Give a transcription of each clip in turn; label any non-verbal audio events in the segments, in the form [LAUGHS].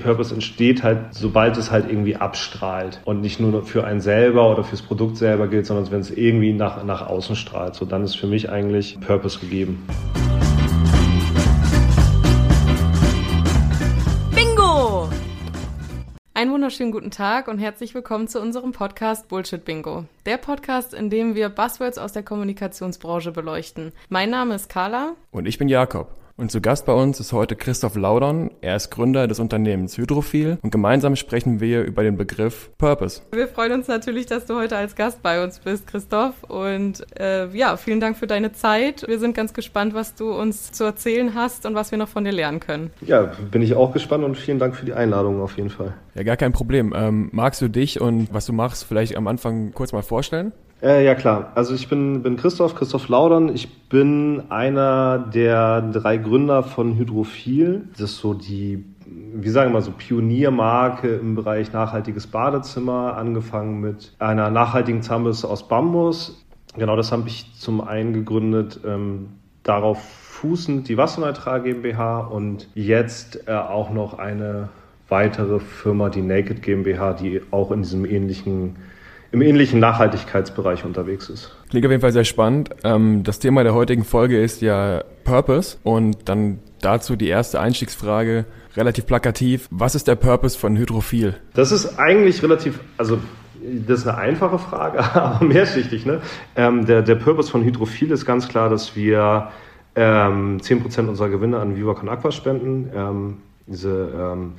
Purpose entsteht halt, sobald es halt irgendwie abstrahlt und nicht nur für einen selber oder fürs Produkt selber gilt, sondern wenn es irgendwie nach, nach außen strahlt. So dann ist für mich eigentlich Purpose gegeben. Bingo! Einen wunderschönen guten Tag und herzlich willkommen zu unserem Podcast Bullshit Bingo. Der Podcast, in dem wir Buzzwords aus der Kommunikationsbranche beleuchten. Mein Name ist Carla. Und ich bin Jakob. Und zu Gast bei uns ist heute Christoph Laudern. Er ist Gründer des Unternehmens Hydrophil und gemeinsam sprechen wir über den Begriff Purpose. Wir freuen uns natürlich, dass du heute als Gast bei uns bist, Christoph. Und äh, ja, vielen Dank für deine Zeit. Wir sind ganz gespannt, was du uns zu erzählen hast und was wir noch von dir lernen können. Ja, bin ich auch gespannt und vielen Dank für die Einladung auf jeden Fall. Ja, gar kein Problem. Ähm, magst du dich und was du machst vielleicht am Anfang kurz mal vorstellen? Äh, ja klar, also ich bin, bin Christoph, Christoph Laudern. Ich bin einer der drei Gründer von Hydrophil. Das ist so die, wie sagen wir mal, so Pioniermarke im Bereich nachhaltiges Badezimmer, angefangen mit einer nachhaltigen Zahnbürste aus Bambus. Genau das habe ich zum einen gegründet, ähm, darauf fußend die Wasserneutral GmbH und jetzt äh, auch noch eine weitere Firma, die Naked GmbH, die auch in diesem ähnlichen im ähnlichen Nachhaltigkeitsbereich unterwegs ist. Klingt auf jeden Fall sehr spannend. Ähm, das Thema der heutigen Folge ist ja Purpose und dann dazu die erste Einstiegsfrage, relativ plakativ. Was ist der Purpose von Hydrophil? Das ist eigentlich relativ, also das ist eine einfache Frage, [LAUGHS] aber mehrschichtig. Ne? Ähm, der, der Purpose von Hydrophil ist ganz klar, dass wir ähm, 10% unserer Gewinne an Viva Con Aqua spenden. Ähm, diese ähm,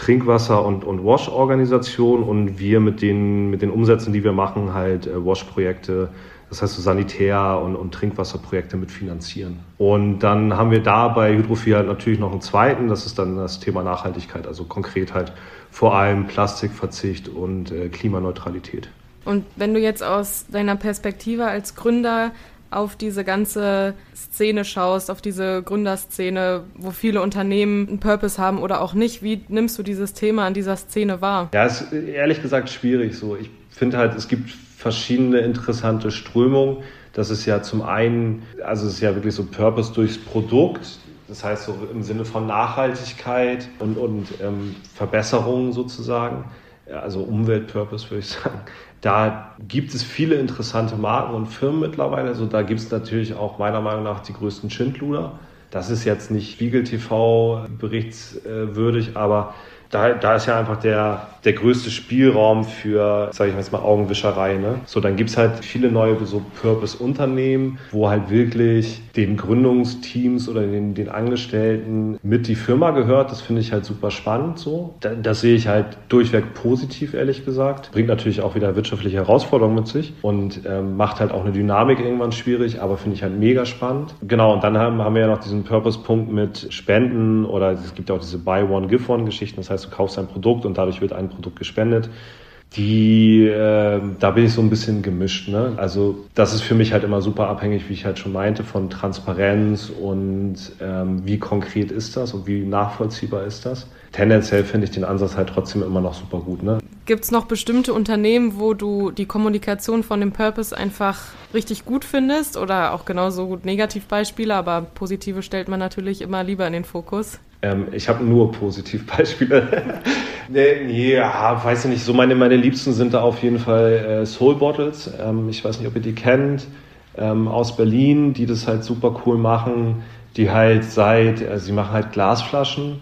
Trinkwasser- und, und Wash-Organisation und wir mit den, mit den Umsätzen, die wir machen, halt äh, Wash-Projekte, das heißt so Sanitär- und, und Trinkwasserprojekte mitfinanzieren. Und dann haben wir da bei Hydrophil halt natürlich noch einen zweiten, das ist dann das Thema Nachhaltigkeit, also konkret halt vor allem Plastikverzicht und äh, Klimaneutralität. Und wenn du jetzt aus deiner Perspektive als Gründer auf diese ganze Szene schaust, auf diese Gründerszene, wo viele Unternehmen einen Purpose haben oder auch nicht, wie nimmst du dieses Thema an dieser Szene wahr? Ja, ist ehrlich gesagt schwierig so. Ich finde halt, es gibt verschiedene interessante Strömungen. Das ist ja zum einen, also es ist ja wirklich so Purpose durchs Produkt. Das heißt so im Sinne von Nachhaltigkeit und, und ähm, Verbesserungen sozusagen. Also Umweltpurpose würde ich sagen. Da gibt es viele interessante Marken und Firmen mittlerweile. Also da gibt es natürlich auch meiner Meinung nach die größten Schindluder. Das ist jetzt nicht Spiegel TV berichtswürdig, aber da, da ist ja einfach der, der größte Spielraum für, sage ich mal jetzt mal, Augenwischerei. Ne? So, dann gibt's halt viele neue so Purpose-Unternehmen, wo halt wirklich den Gründungsteams oder den, den Angestellten mit die Firma gehört. Das finde ich halt super spannend so. Das, das sehe ich halt durchweg positiv, ehrlich gesagt. Bringt natürlich auch wieder wirtschaftliche Herausforderungen mit sich und ähm, macht halt auch eine Dynamik irgendwann schwierig, aber finde ich halt mega spannend. Genau, und dann haben, haben wir ja noch diesen Purpose-Punkt mit Spenden oder es gibt ja auch diese Buy One, Give One-Geschichten. Das heißt, du kaufst ein Produkt und dadurch wird ein Produkt gespendet. Die, äh, da bin ich so ein bisschen gemischt. Ne? Also das ist für mich halt immer super abhängig, wie ich halt schon meinte, von Transparenz und ähm, wie konkret ist das und wie nachvollziehbar ist das. Tendenziell finde ich den Ansatz halt trotzdem immer noch super gut. Ne? Gibt es noch bestimmte Unternehmen, wo du die Kommunikation von dem Purpose einfach richtig gut findest oder auch genauso gut Negativbeispiele, aber positive stellt man natürlich immer lieber in den Fokus? Ähm, ich habe nur Positivbeispiele. [LAUGHS] ja, weiß ich nicht. So meine, meine Liebsten sind da auf jeden Fall äh, Soul Bottles. Ähm, ich weiß nicht, ob ihr die kennt. Ähm, aus Berlin, die das halt super cool machen. Die halt seit, also sie machen halt Glasflaschen,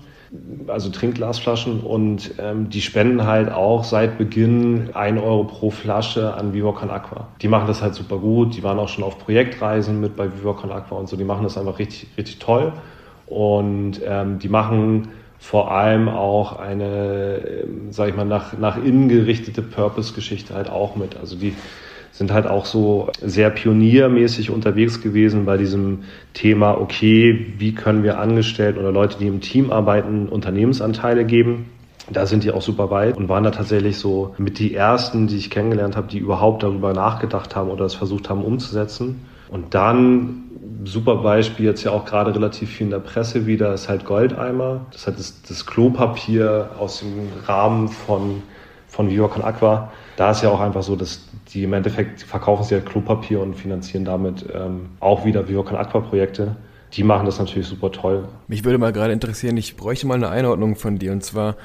also Trinkglasflaschen und ähm, die spenden halt auch seit Beginn ein Euro pro Flasche an Viva Con Aqua. Die machen das halt super gut. Die waren auch schon auf Projektreisen mit bei Viva Con Aqua und so. Die machen das einfach richtig, richtig toll. Und ähm, die machen vor allem auch eine, ähm, sag ich mal, nach, nach innen gerichtete Purpose-Geschichte halt auch mit. Also die sind halt auch so sehr pioniermäßig unterwegs gewesen bei diesem Thema, okay, wie können wir Angestellten oder Leute, die im Team arbeiten, Unternehmensanteile geben. Da sind die auch super weit und waren da tatsächlich so mit die ersten, die ich kennengelernt habe, die überhaupt darüber nachgedacht haben oder es versucht haben umzusetzen. Und dann super Beispiel, jetzt ja auch gerade relativ viel in der Presse wieder, ist halt Goldeimer. Das ist halt das, das Klopapier aus dem Rahmen von, von Viva Con Aqua. Da ist ja auch einfach so, dass die im Endeffekt verkaufen sie halt Klopapier und finanzieren damit ähm, auch wieder Viva Con Aqua Projekte. die machen das natürlich super toll. Mich würde mal gerade interessieren, ich bräuchte mal eine Einordnung von dir und zwar,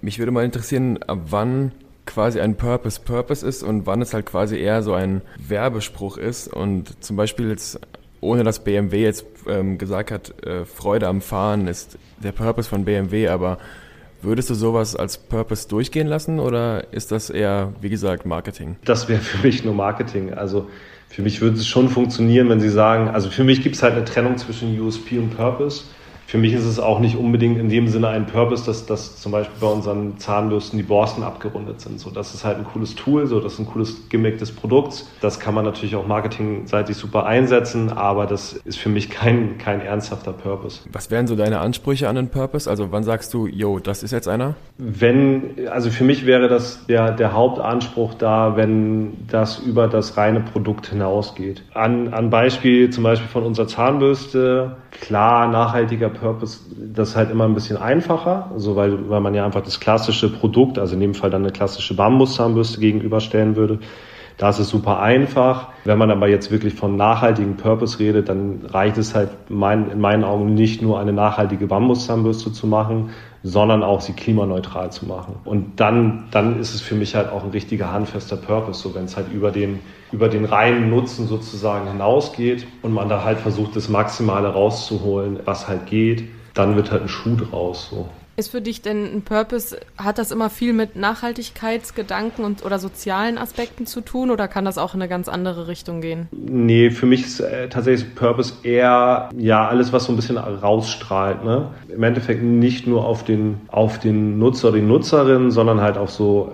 mich würde mal interessieren, ab wann quasi ein Purpose Purpose ist und wann es halt quasi eher so ein Werbespruch ist und zum Beispiel jetzt ohne dass BMW jetzt ähm, gesagt hat, äh, Freude am Fahren ist der Purpose von BMW, aber Würdest du sowas als Purpose durchgehen lassen oder ist das eher, wie gesagt, Marketing? Das wäre [LAUGHS] für mich nur Marketing. Also für mich würde es schon funktionieren, wenn Sie sagen, also für mich gibt es halt eine Trennung zwischen USP und Purpose für mich ist es auch nicht unbedingt in dem Sinne ein Purpose, dass, dass zum Beispiel bei unseren Zahnbürsten die Borsten abgerundet sind. So, das ist halt ein cooles Tool, so, das ist ein cooles Gimmick des Produkts. Das kann man natürlich auch marketingseitig super einsetzen, aber das ist für mich kein, kein ernsthafter Purpose. Was wären so deine Ansprüche an den Purpose? Also wann sagst du, yo, das ist jetzt einer? Wenn, also für mich wäre das der, der Hauptanspruch da, wenn das über das reine Produkt hinausgeht. An, an Beispiel zum Beispiel von unserer Zahnbürste, klar, nachhaltiger Purpose, das ist halt immer ein bisschen einfacher, also weil, weil man ja einfach das klassische Produkt, also in dem Fall dann eine klassische Bambuszahnbürste gegenüberstellen würde. Da ist es super einfach. Wenn man aber jetzt wirklich von nachhaltigen Purpose redet, dann reicht es halt mein, in meinen Augen nicht nur eine nachhaltige Bambuszahnbürste zu machen, sondern auch sie klimaneutral zu machen. Und dann, dann ist es für mich halt auch ein richtiger handfester Purpose, so wenn es halt über den, über den reinen Nutzen sozusagen hinausgeht und man da halt versucht, das Maximale rauszuholen, was halt geht, dann wird halt ein Schuh draus. So. Ist für dich denn ein Purpose, hat das immer viel mit Nachhaltigkeitsgedanken und oder sozialen Aspekten zu tun oder kann das auch in eine ganz andere Richtung gehen? Nee, für mich ist äh, tatsächlich Purpose eher ja alles, was so ein bisschen rausstrahlt. Ne? Im Endeffekt nicht nur auf den, auf den Nutzer oder die Nutzerin, sondern halt auch so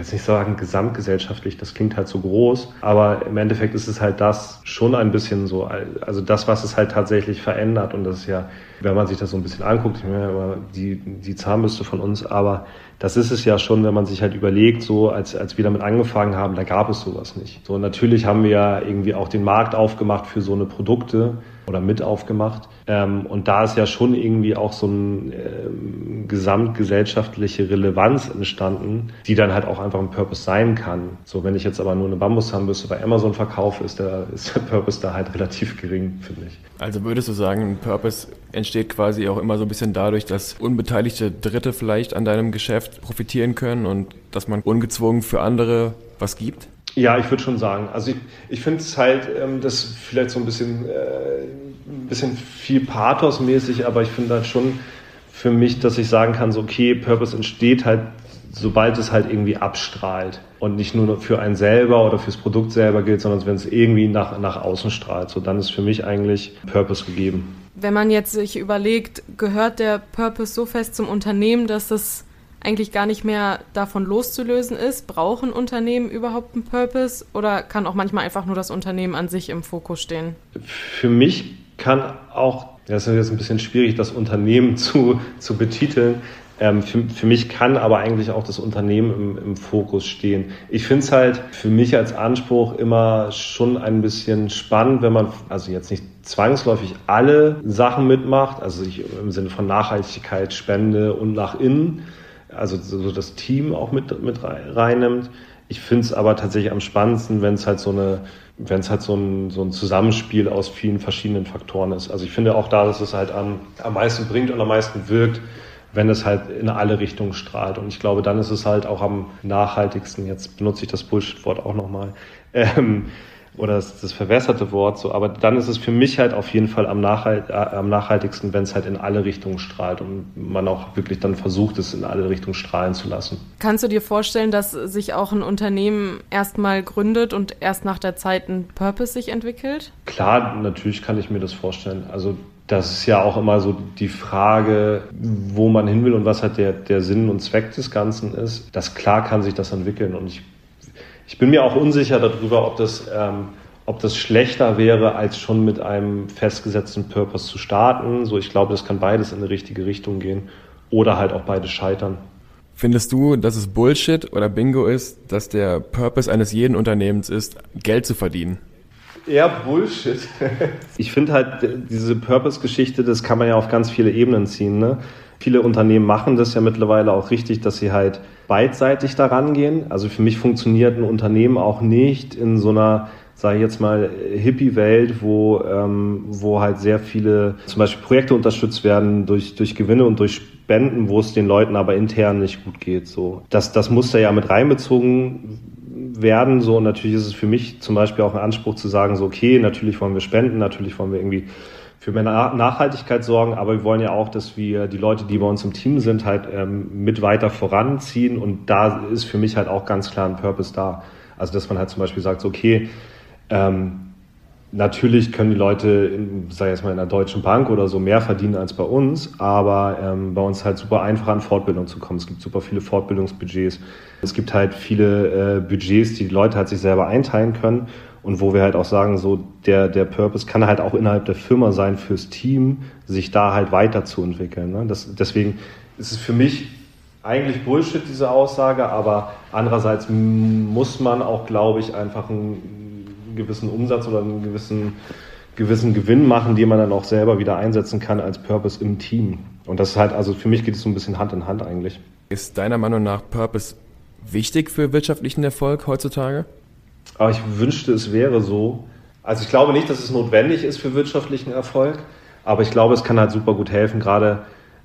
will jetzt nicht sagen gesamtgesellschaftlich, das klingt halt so groß, aber im Endeffekt ist es halt das schon ein bisschen so, also das, was es halt tatsächlich verändert und das ist ja, wenn man sich das so ein bisschen anguckt, ich meine die, die Zahnbürste von uns, aber das ist es ja schon, wenn man sich halt überlegt, so als, als wir damit angefangen haben, da gab es sowas nicht. So natürlich haben wir ja irgendwie auch den Markt aufgemacht für so eine Produkte, oder mit aufgemacht. Ähm, und da ist ja schon irgendwie auch so eine ähm, gesamtgesellschaftliche Relevanz entstanden, die dann halt auch einfach ein Purpose sein kann. So, wenn ich jetzt aber nur eine Bambuszahnbürste bei Amazon verkaufe, ist der, ist der Purpose da halt relativ gering, finde ich. Also würdest du sagen, ein Purpose entsteht quasi auch immer so ein bisschen dadurch, dass unbeteiligte Dritte vielleicht an deinem Geschäft profitieren können und dass man ungezwungen für andere was gibt? Ja, ich würde schon sagen. Also ich, ich finde es halt, ähm, das vielleicht so ein bisschen, äh, ein bisschen viel Pathos-mäßig, aber ich finde halt schon für mich, dass ich sagen kann, so okay, Purpose entsteht halt, sobald es halt irgendwie abstrahlt und nicht nur für einen selber oder fürs Produkt selber gilt, sondern wenn es irgendwie nach, nach außen strahlt. So dann ist für mich eigentlich Purpose gegeben. Wenn man jetzt sich überlegt, gehört der Purpose so fest zum Unternehmen, dass es eigentlich gar nicht mehr davon loszulösen ist? Brauchen Unternehmen überhaupt einen Purpose oder kann auch manchmal einfach nur das Unternehmen an sich im Fokus stehen? Für mich kann auch, das ist jetzt ein bisschen schwierig, das Unternehmen [LAUGHS] zu, zu betiteln. Ähm, für, für, mich kann aber eigentlich auch das Unternehmen im, im Fokus stehen. Ich finde es halt für mich als Anspruch immer schon ein bisschen spannend, wenn man also jetzt nicht zwangsläufig alle Sachen mitmacht, also ich, im Sinne von Nachhaltigkeit, Spende und nach innen, also so das Team auch mit, mit reinnimmt. Ich finde es aber tatsächlich am spannendsten, wenn es halt so eine, wenn es halt so ein, so ein Zusammenspiel aus vielen verschiedenen Faktoren ist. Also ich finde auch da, dass es halt am, am meisten bringt und am meisten wirkt, wenn es halt in alle Richtungen strahlt. Und ich glaube, dann ist es halt auch am nachhaltigsten, jetzt benutze ich das Bullshit-Wort auch nochmal, ähm, oder das, das verwässerte Wort so. Aber dann ist es für mich halt auf jeden Fall am, nachhalt, äh, am nachhaltigsten, wenn es halt in alle Richtungen strahlt und man auch wirklich dann versucht, es in alle Richtungen strahlen zu lassen. Kannst du dir vorstellen, dass sich auch ein Unternehmen erstmal gründet und erst nach der Zeit ein Purpose sich entwickelt? Klar, natürlich kann ich mir das vorstellen. Also das ist ja auch immer so die Frage, wo man hin will und was halt der, der Sinn und Zweck des Ganzen ist. Das klar kann sich das entwickeln und ich ich bin mir auch unsicher darüber, ob das, ähm, ob das schlechter wäre, als schon mit einem festgesetzten Purpose zu starten. So, ich glaube, das kann beides in eine richtige Richtung gehen oder halt auch beides scheitern. Findest du, dass es Bullshit oder Bingo ist, dass der Purpose eines jeden Unternehmens ist, Geld zu verdienen? Eher Bullshit. [LAUGHS] ich finde halt, diese Purpose-Geschichte, das kann man ja auf ganz viele Ebenen ziehen. Ne? Viele Unternehmen machen das ja mittlerweile auch richtig, dass sie halt beidseitig daran gehen. Also für mich funktioniert ein Unternehmen auch nicht in so einer sage ich jetzt mal, Hippie-Welt, wo, ähm, wo halt sehr viele zum Beispiel Projekte unterstützt werden durch, durch Gewinne und durch Spenden, wo es den Leuten aber intern nicht gut geht. So. Das, das muss da ja mit reinbezogen werden. So, und natürlich ist es für mich zum Beispiel auch ein Anspruch zu sagen, so, okay, natürlich wollen wir spenden, natürlich wollen wir irgendwie für mehr Nachhaltigkeit sorgen, aber wir wollen ja auch, dass wir die Leute, die bei uns im Team sind, halt ähm, mit weiter voranziehen. Und da ist für mich halt auch ganz klar ein Purpose da. Also dass man halt zum Beispiel sagt, okay, ähm, natürlich können die Leute, in, sag ich jetzt mal, in einer deutschen Bank oder so mehr verdienen als bei uns, aber ähm, bei uns halt super einfach an Fortbildung zu kommen. Es gibt super viele Fortbildungsbudgets. Es gibt halt viele äh, Budgets, die die Leute halt sich selber einteilen können und wo wir halt auch sagen, so der, der Purpose kann halt auch innerhalb der Firma sein fürs Team, sich da halt weiterzuentwickeln. Ne? Das, deswegen ist es für mich eigentlich Bullshit, diese Aussage, aber andererseits muss man auch, glaube ich, einfach einen gewissen Umsatz oder einen gewissen, gewissen Gewinn machen, den man dann auch selber wieder einsetzen kann als Purpose im Team. Und das ist halt, also für mich geht es so ein bisschen Hand in Hand eigentlich. Ist deiner Meinung nach Purpose wichtig für wirtschaftlichen Erfolg heutzutage? Aber ich wünschte, es wäre so. Also ich glaube nicht, dass es notwendig ist für wirtschaftlichen Erfolg, aber ich glaube, es kann halt super gut helfen. Gerade,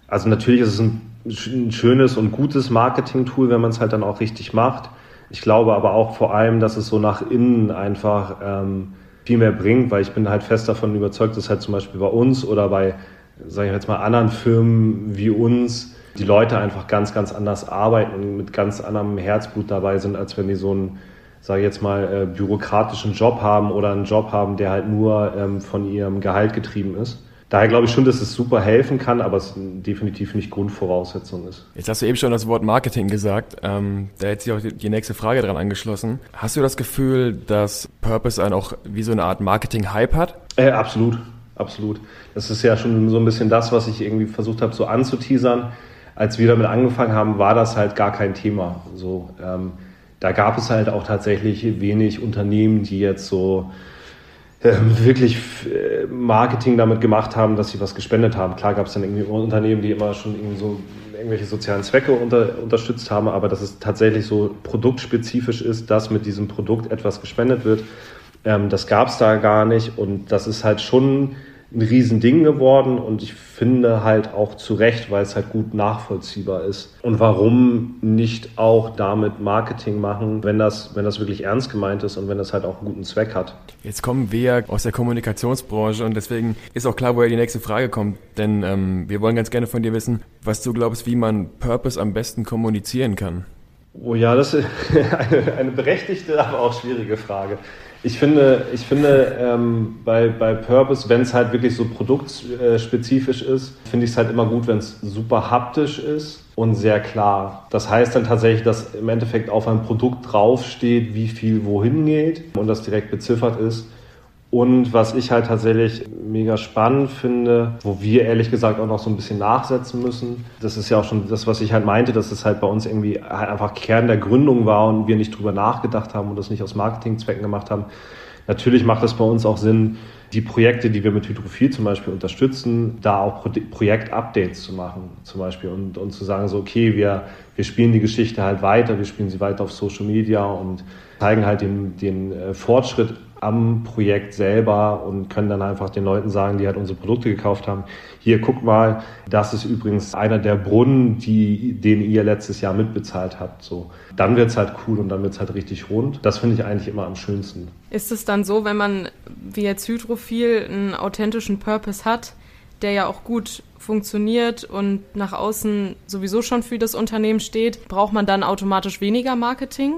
also natürlich ist es ein, ein schönes und gutes Marketing-Tool, wenn man es halt dann auch richtig macht. Ich glaube aber auch vor allem, dass es so nach innen einfach ähm, viel mehr bringt, weil ich bin halt fest davon überzeugt, dass halt zum Beispiel bei uns oder bei, sage ich jetzt mal, anderen Firmen wie uns die Leute einfach ganz, ganz anders arbeiten und mit ganz anderem Herzblut dabei sind, als wenn die so einen, sage ich jetzt mal, äh, bürokratischen Job haben oder einen Job haben, der halt nur ähm, von ihrem Gehalt getrieben ist daher glaube ich schon, dass es super helfen kann, aber es definitiv nicht Grundvoraussetzung ist. Jetzt hast du eben schon das Wort Marketing gesagt. Ähm, da hätte sich auch die nächste Frage dran angeschlossen. Hast du das Gefühl, dass Purpose einen auch wie so eine Art Marketing-Hype hat? Äh, absolut, absolut. Das ist ja schon so ein bisschen das, was ich irgendwie versucht habe, so anzuteasern. Als wir damit angefangen haben, war das halt gar kein Thema. So, ähm, da gab es halt auch tatsächlich wenig Unternehmen, die jetzt so wirklich äh, Marketing damit gemacht haben, dass sie was gespendet haben. Klar gab es dann irgendwie Unternehmen, die immer schon irgendwie so irgendwelche sozialen Zwecke unter, unterstützt haben, aber dass es tatsächlich so produktspezifisch ist, dass mit diesem Produkt etwas gespendet wird, ähm, das gab es da gar nicht und das ist halt schon ein Riesending geworden und ich finde halt auch zu Recht, weil es halt gut nachvollziehbar ist. Und warum nicht auch damit Marketing machen, wenn das, wenn das wirklich ernst gemeint ist und wenn das halt auch einen guten Zweck hat? Jetzt kommen wir aus der Kommunikationsbranche und deswegen ist auch klar, woher die nächste Frage kommt. Denn ähm, wir wollen ganz gerne von dir wissen, was du glaubst, wie man Purpose am besten kommunizieren kann. Oh ja, das ist [LAUGHS] eine, eine berechtigte, aber auch schwierige Frage. Ich finde, ich finde ähm, bei, bei Purpose, wenn es halt wirklich so produktspezifisch ist, finde ich es halt immer gut, wenn es super haptisch ist und sehr klar. Das heißt dann tatsächlich, dass im Endeffekt auf einem Produkt draufsteht, wie viel wohin geht und das direkt beziffert ist. Und was ich halt tatsächlich mega spannend finde, wo wir ehrlich gesagt auch noch so ein bisschen nachsetzen müssen, das ist ja auch schon das, was ich halt meinte, dass es halt bei uns irgendwie halt einfach Kern der Gründung war und wir nicht drüber nachgedacht haben und das nicht aus Marketingzwecken gemacht haben. Natürlich macht es bei uns auch Sinn, die Projekte, die wir mit Hydrophil zum Beispiel unterstützen, da auch Pro Projektupdates zu machen, zum Beispiel und, und zu sagen so, okay, wir, wir spielen die Geschichte halt weiter, wir spielen sie weiter auf Social Media und zeigen halt den, den äh, Fortschritt am Projekt selber und können dann einfach den Leuten sagen, die halt unsere Produkte gekauft haben, hier guck mal, das ist übrigens einer der Brunnen, die, den ihr letztes Jahr mitbezahlt habt. So, dann wird's halt cool und dann wird's halt richtig rund. Das finde ich eigentlich immer am schönsten. Ist es dann so, wenn man wie jetzt Hydrophil einen authentischen Purpose hat, der ja auch gut funktioniert und nach außen sowieso schon für das Unternehmen steht, braucht man dann automatisch weniger Marketing?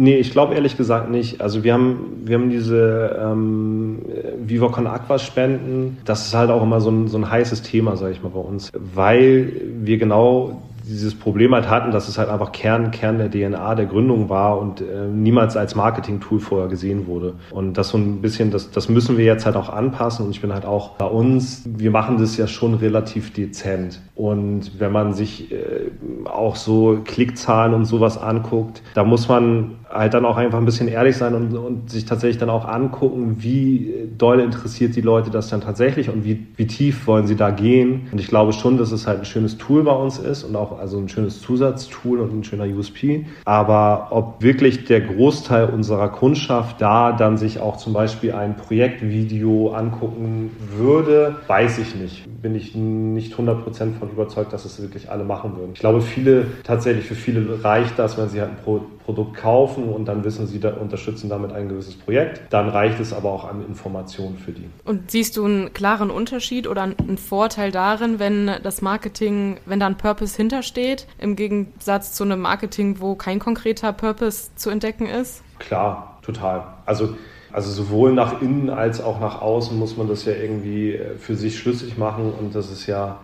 Nee, ich glaube ehrlich gesagt nicht. Also wir haben, wir haben diese ähm, Vivocon Aqua Spenden. Das ist halt auch immer so ein, so ein heißes Thema, sage ich mal, bei uns. Weil wir genau dieses Problem halt hatten, dass es halt einfach Kern, Kern der DNA der Gründung war und äh, niemals als Marketing-Tool vorher gesehen wurde. Und das so ein bisschen, das, das müssen wir jetzt halt auch anpassen. Und ich bin halt auch bei uns, wir machen das ja schon relativ dezent. Und wenn man sich äh, auch so Klickzahlen und sowas anguckt, da muss man halt dann auch einfach ein bisschen ehrlich sein und, und sich tatsächlich dann auch angucken, wie doll interessiert die Leute das dann tatsächlich und wie, wie tief wollen sie da gehen. Und ich glaube schon, dass es halt ein schönes Tool bei uns ist und auch also ein schönes Zusatztool und ein schöner USP. Aber ob wirklich der Großteil unserer Kundschaft da dann sich auch zum Beispiel ein Projektvideo angucken würde, weiß ich nicht. Bin ich nicht 100% von überzeugt, dass es wirklich alle machen würden. Ich glaube, viele, tatsächlich für viele reicht das, wenn sie halt ein Pro Produkt kaufen und dann wissen sie, da unterstützen damit ein gewisses Projekt. Dann reicht es aber auch an Informationen für die. Und siehst du einen klaren Unterschied oder einen Vorteil darin, wenn das Marketing, wenn da ein Purpose hintersteht, im Gegensatz zu einem Marketing, wo kein konkreter Purpose zu entdecken ist? Klar, total. Also also sowohl nach innen als auch nach außen muss man das ja irgendwie äh, für sich schlüssig machen und das ist ja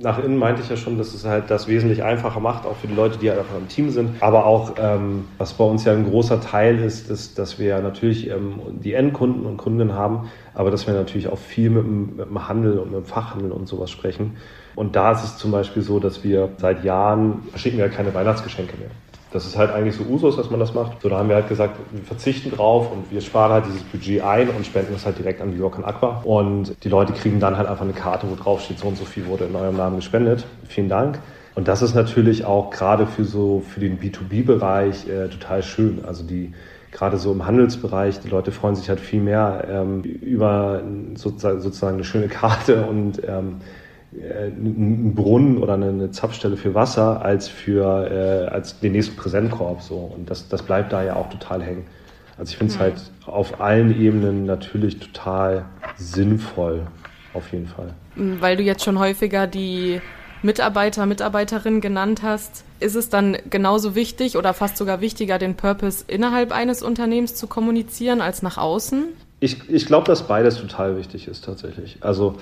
nach innen meinte ich ja schon, dass es halt das wesentlich einfacher macht, auch für die Leute, die halt einfach im Team sind. Aber auch, ähm, was bei uns ja ein großer Teil ist, ist dass wir natürlich ähm, die Endkunden und Kundinnen haben, aber dass wir natürlich auch viel mit dem, mit dem Handel und mit dem Fachhandel und sowas sprechen. Und da ist es zum Beispiel so, dass wir seit Jahren verschicken wir keine Weihnachtsgeschenke mehr. Das ist halt eigentlich so Usus, dass man das macht. So, da haben wir halt gesagt, wir verzichten drauf und wir sparen halt dieses Budget ein und spenden es halt direkt an New York und Aqua. Und die Leute kriegen dann halt einfach eine Karte, wo drauf steht, so und so viel wurde in eurem Namen gespendet. Vielen Dank. Und das ist natürlich auch gerade für so, für den B2B-Bereich äh, total schön. Also die, gerade so im Handelsbereich, die Leute freuen sich halt viel mehr ähm, über sozusagen, sozusagen eine schöne Karte und ähm, äh, einen Brunnen oder eine Zapfstelle für Wasser als für äh, als den nächsten Präsentkorb so und das das bleibt da ja auch total hängen. Also ich finde es mhm. halt auf allen Ebenen natürlich total sinnvoll auf jeden Fall. Mhm, weil du jetzt schon häufiger die Mitarbeiter, Mitarbeiterinnen genannt hast, ist es dann genauso wichtig oder fast sogar wichtiger, den Purpose innerhalb eines Unternehmens zu kommunizieren als nach außen? Ich, ich glaube, dass beides total wichtig ist tatsächlich. Also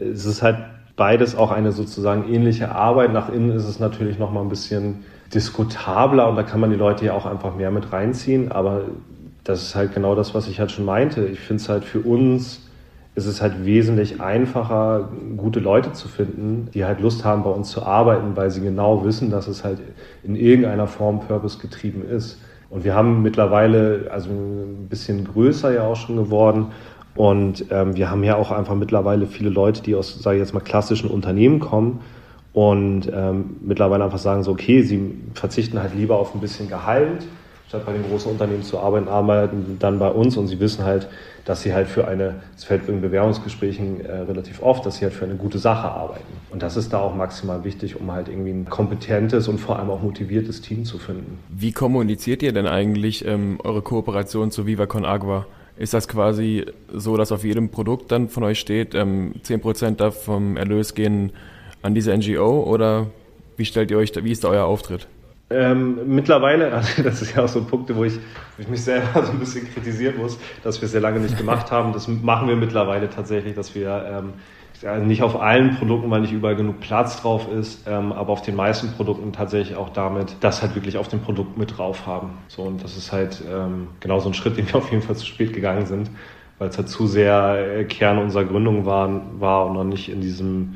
es ist halt beides auch eine sozusagen ähnliche Arbeit. Nach innen ist es natürlich noch mal ein bisschen diskutabler und da kann man die Leute ja auch einfach mehr mit reinziehen. Aber das ist halt genau das, was ich halt schon meinte. Ich finde es halt für uns ist es halt wesentlich einfacher, gute Leute zu finden, die halt Lust haben, bei uns zu arbeiten, weil sie genau wissen, dass es halt in irgendeiner Form Purpose getrieben ist. Und wir haben mittlerweile, also ein bisschen größer ja auch schon geworden. Und ähm, wir haben ja auch einfach mittlerweile viele Leute, die aus, sage ich jetzt mal, klassischen Unternehmen kommen und ähm, mittlerweile einfach sagen so, okay, sie verzichten halt lieber auf ein bisschen Gehalt, statt bei den großen Unternehmen zu arbeiten, arbeiten dann bei uns und sie wissen halt, dass sie halt für eine, es fällt in Bewerbungsgesprächen äh, relativ oft, dass sie halt für eine gute Sache arbeiten. Und das ist da auch maximal wichtig, um halt irgendwie ein kompetentes und vor allem auch motiviertes Team zu finden. Wie kommuniziert ihr denn eigentlich ähm, eure Kooperation zu Viva Con Agua? Ist das quasi so, dass auf jedem Produkt dann von euch steht, ähm, 10% vom Erlös gehen an diese NGO oder wie stellt ihr euch, wie ist da euer Auftritt? Ähm, mittlerweile, [LAUGHS] also das ist ja auch so ein Punkt, wo ich, wo ich mich selber [LAUGHS] so ein bisschen kritisieren muss, dass wir es sehr lange nicht gemacht haben. Das machen wir mittlerweile tatsächlich, dass wir ähm, nicht auf allen Produkten, weil nicht überall genug Platz drauf ist, ähm, aber auf den meisten Produkten tatsächlich auch damit, das halt wirklich auf dem Produkt mit drauf haben. So, und das ist halt ähm, genau so ein Schritt, [LAUGHS] den wir auf jeden Fall zu spät gegangen sind, weil es halt zu sehr äh, Kern unserer Gründung war, war und noch nicht in diesem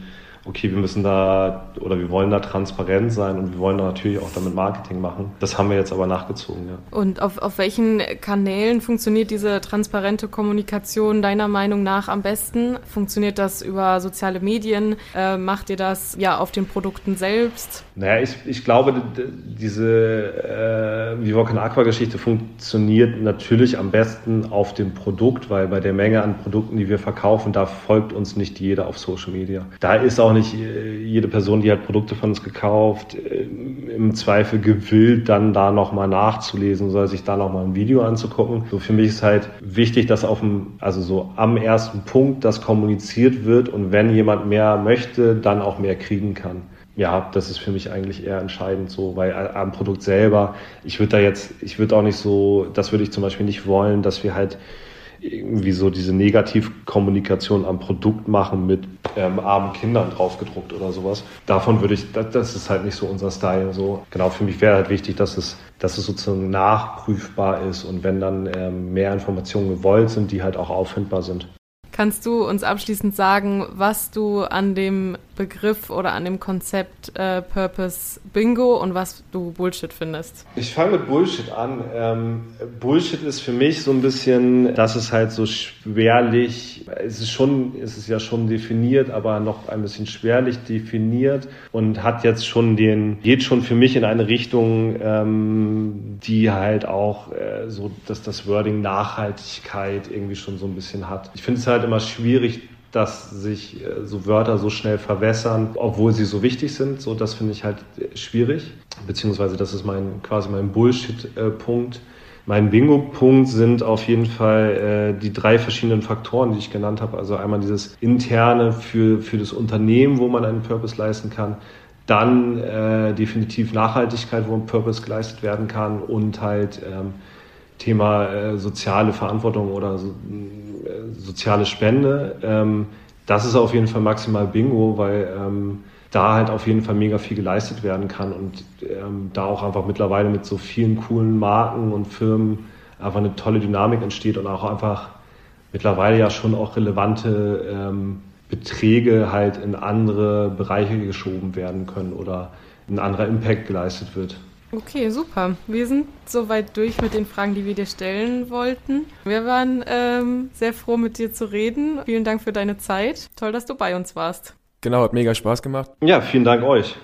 okay, wir müssen da oder wir wollen da transparent sein und wir wollen da natürlich auch damit Marketing machen. Das haben wir jetzt aber nachgezogen, ja. Und auf, auf welchen Kanälen funktioniert diese transparente Kommunikation deiner Meinung nach am besten? Funktioniert das über soziale Medien? Äh, macht ihr das ja auf den Produkten selbst? Naja, ich, ich glaube, diese äh, Vivocan Aqua Geschichte funktioniert natürlich am besten auf dem Produkt, weil bei der Menge an Produkten, die wir verkaufen, da folgt uns nicht jeder auf Social Media. Da ist auch nicht äh, jede Person, die hat Produkte von uns gekauft, äh, im Zweifel gewillt, dann da nochmal nachzulesen oder sich da nochmal ein Video anzugucken. So für mich ist halt wichtig, dass auf dem, also so am ersten Punkt das kommuniziert wird und wenn jemand mehr möchte, dann auch mehr kriegen kann ja, das ist für mich eigentlich eher entscheidend so, weil am Produkt selber, ich würde da jetzt, ich würde auch nicht so, das würde ich zum Beispiel nicht wollen, dass wir halt irgendwie so diese Negativkommunikation am Produkt machen mit ähm, armen Kindern draufgedruckt oder sowas. Davon würde ich, das, das, ist halt nicht so unser Style. So genau für mich wäre halt wichtig, dass es, dass es sozusagen nachprüfbar ist und wenn dann ähm, mehr Informationen gewollt sind, die halt auch auffindbar sind. Kannst du uns abschließend sagen, was du an dem Begriff oder an dem Konzept äh, Purpose Bingo und was du Bullshit findest. Ich fange mit Bullshit an. Ähm, Bullshit ist für mich so ein bisschen, dass es halt so schwerlich, es ist schon, es ist ja schon definiert, aber noch ein bisschen schwerlich definiert und hat jetzt schon den, geht schon für mich in eine Richtung, ähm, die halt auch äh, so, dass das Wording Nachhaltigkeit irgendwie schon so ein bisschen hat. Ich finde es halt immer schwierig, dass sich äh, so Wörter so schnell verwässern, obwohl sie so wichtig sind. So, das finde ich halt schwierig. Beziehungsweise das ist mein quasi mein Bullshit-Punkt. Mein Bingo-Punkt sind auf jeden Fall äh, die drei verschiedenen Faktoren, die ich genannt habe. Also einmal dieses interne für, für das Unternehmen, wo man einen Purpose leisten kann. Dann äh, definitiv Nachhaltigkeit, wo ein Purpose geleistet werden kann und halt ähm, Thema äh, soziale Verantwortung oder so, soziale Spende. Ähm, das ist auf jeden Fall maximal Bingo, weil ähm, da halt auf jeden Fall mega viel geleistet werden kann und ähm, da auch einfach mittlerweile mit so vielen coolen Marken und Firmen einfach eine tolle Dynamik entsteht und auch einfach mittlerweile ja schon auch relevante ähm, Beträge halt in andere Bereiche geschoben werden können oder ein anderer Impact geleistet wird. Okay, super. Wir sind soweit durch mit den Fragen, die wir dir stellen wollten. Wir waren ähm, sehr froh, mit dir zu reden. Vielen Dank für deine Zeit. Toll, dass du bei uns warst. Genau, hat mega Spaß gemacht. Ja, vielen Dank euch.